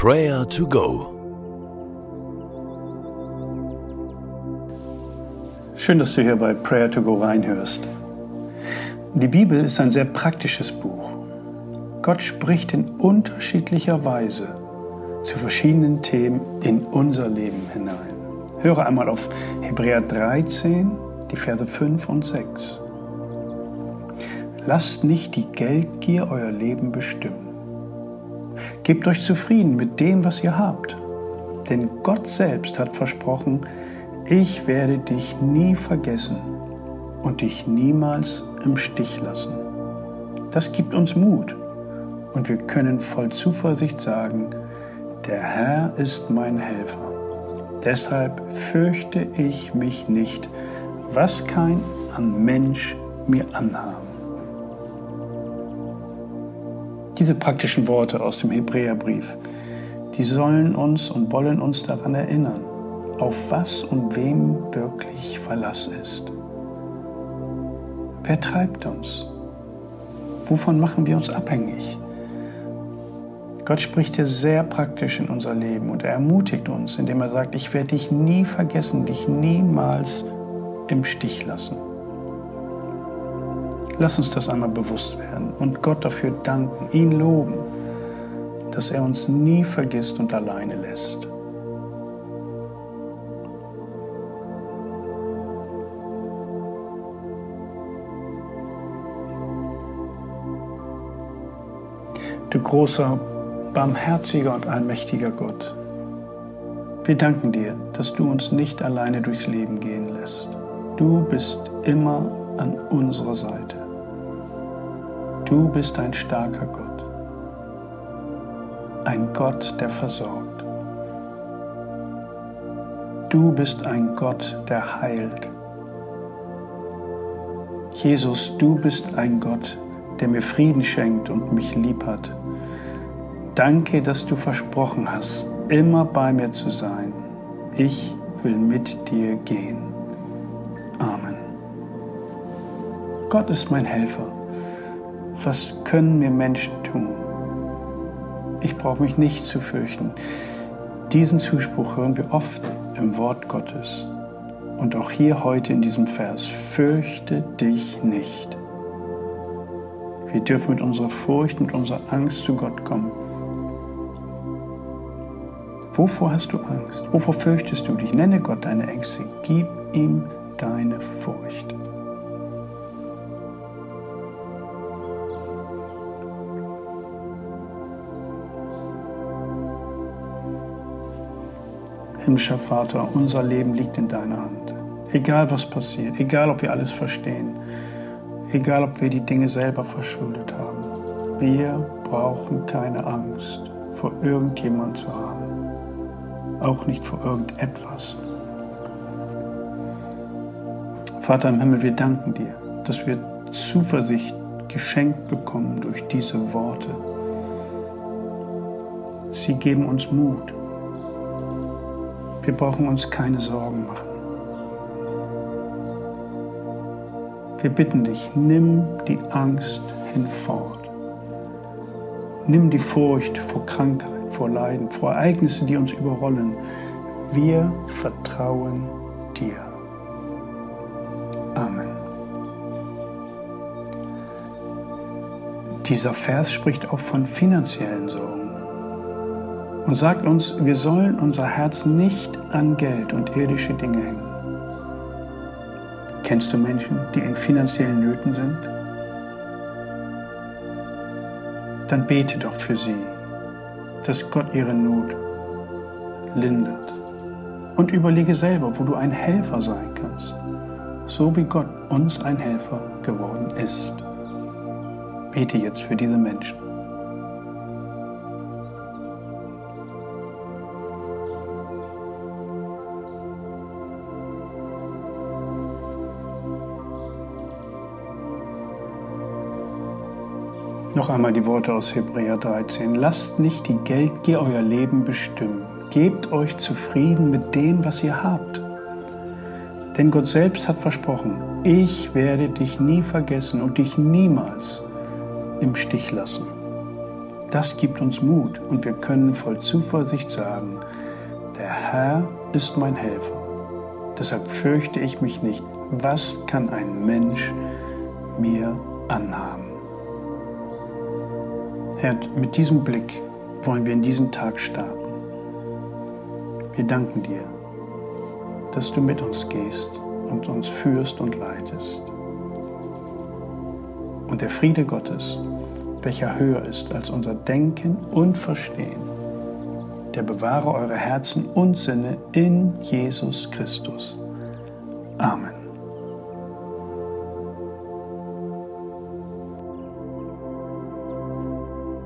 Prayer to Go. Schön, dass du hier bei Prayer to Go reinhörst. Die Bibel ist ein sehr praktisches Buch. Gott spricht in unterschiedlicher Weise zu verschiedenen Themen in unser Leben hinein. Höre einmal auf Hebräer 13, die Verse 5 und 6. Lasst nicht die Geldgier euer Leben bestimmen. Gebt euch zufrieden mit dem, was ihr habt. Denn Gott selbst hat versprochen, ich werde dich nie vergessen und dich niemals im Stich lassen. Das gibt uns Mut und wir können voll Zuversicht sagen, der Herr ist mein Helfer. Deshalb fürchte ich mich nicht, was kein an Mensch mir anhaben. Diese praktischen Worte aus dem Hebräerbrief, die sollen uns und wollen uns daran erinnern, auf was und wem wirklich Verlass ist. Wer treibt uns? Wovon machen wir uns abhängig? Gott spricht hier sehr praktisch in unser Leben und er ermutigt uns, indem er sagt, ich werde dich nie vergessen, dich niemals im Stich lassen. Lass uns das einmal bewusst werden und Gott dafür danken, ihn loben, dass er uns nie vergisst und alleine lässt. Du großer barmherziger und allmächtiger Gott, wir danken dir, dass du uns nicht alleine durchs Leben gehen lässt. Du bist immer an unserer Seite. Du bist ein starker Gott, ein Gott, der versorgt. Du bist ein Gott, der heilt. Jesus, du bist ein Gott, der mir Frieden schenkt und mich lieb hat. Danke, dass du versprochen hast, immer bei mir zu sein. Ich will mit dir gehen. Amen. Gott ist mein Helfer. Was können mir Menschen tun? Ich brauche mich nicht zu fürchten. Diesen Zuspruch hören wir oft im Wort Gottes. Und auch hier heute in diesem Vers, fürchte dich nicht. Wir dürfen mit unserer Furcht, mit unserer Angst zu Gott kommen Wovor hast du Angst? Wovor fürchtest du dich? Nenne Gott deine Ängste. Gib ihm deine Furcht. Himmlischer Vater, unser Leben liegt in deiner Hand. Egal was passiert, egal ob wir alles verstehen, egal ob wir die Dinge selber verschuldet haben, wir brauchen keine Angst vor irgendjemand zu haben auch nicht vor irgendetwas. Vater im Himmel, wir danken dir, dass wir Zuversicht geschenkt bekommen durch diese Worte. Sie geben uns Mut. Wir brauchen uns keine Sorgen machen. Wir bitten dich, nimm die Angst hinfort. Nimm die Furcht vor Krankheit vor Leiden, vor Ereignissen, die uns überrollen. Wir vertrauen dir. Amen. Dieser Vers spricht auch von finanziellen Sorgen und sagt uns, wir sollen unser Herz nicht an Geld und irdische Dinge hängen. Kennst du Menschen, die in finanziellen Nöten sind? Dann bete doch für sie dass Gott ihre Not lindert. Und überlege selber, wo du ein Helfer sein kannst, so wie Gott uns ein Helfer geworden ist. Bete jetzt für diese Menschen. Noch einmal die Worte aus Hebräer 13. Lasst nicht die Geldgier euer Leben bestimmen. Gebt euch zufrieden mit dem, was ihr habt. Denn Gott selbst hat versprochen, ich werde dich nie vergessen und dich niemals im Stich lassen. Das gibt uns Mut und wir können voll Zuversicht sagen, der Herr ist mein Helfer. Deshalb fürchte ich mich nicht. Was kann ein Mensch mir anhaben? Herr, mit diesem Blick wollen wir in diesen Tag starten. Wir danken dir, dass du mit uns gehst und uns führst und leitest. Und der Friede Gottes, welcher höher ist als unser Denken und Verstehen, der bewahre eure Herzen und Sinne in Jesus Christus. Amen.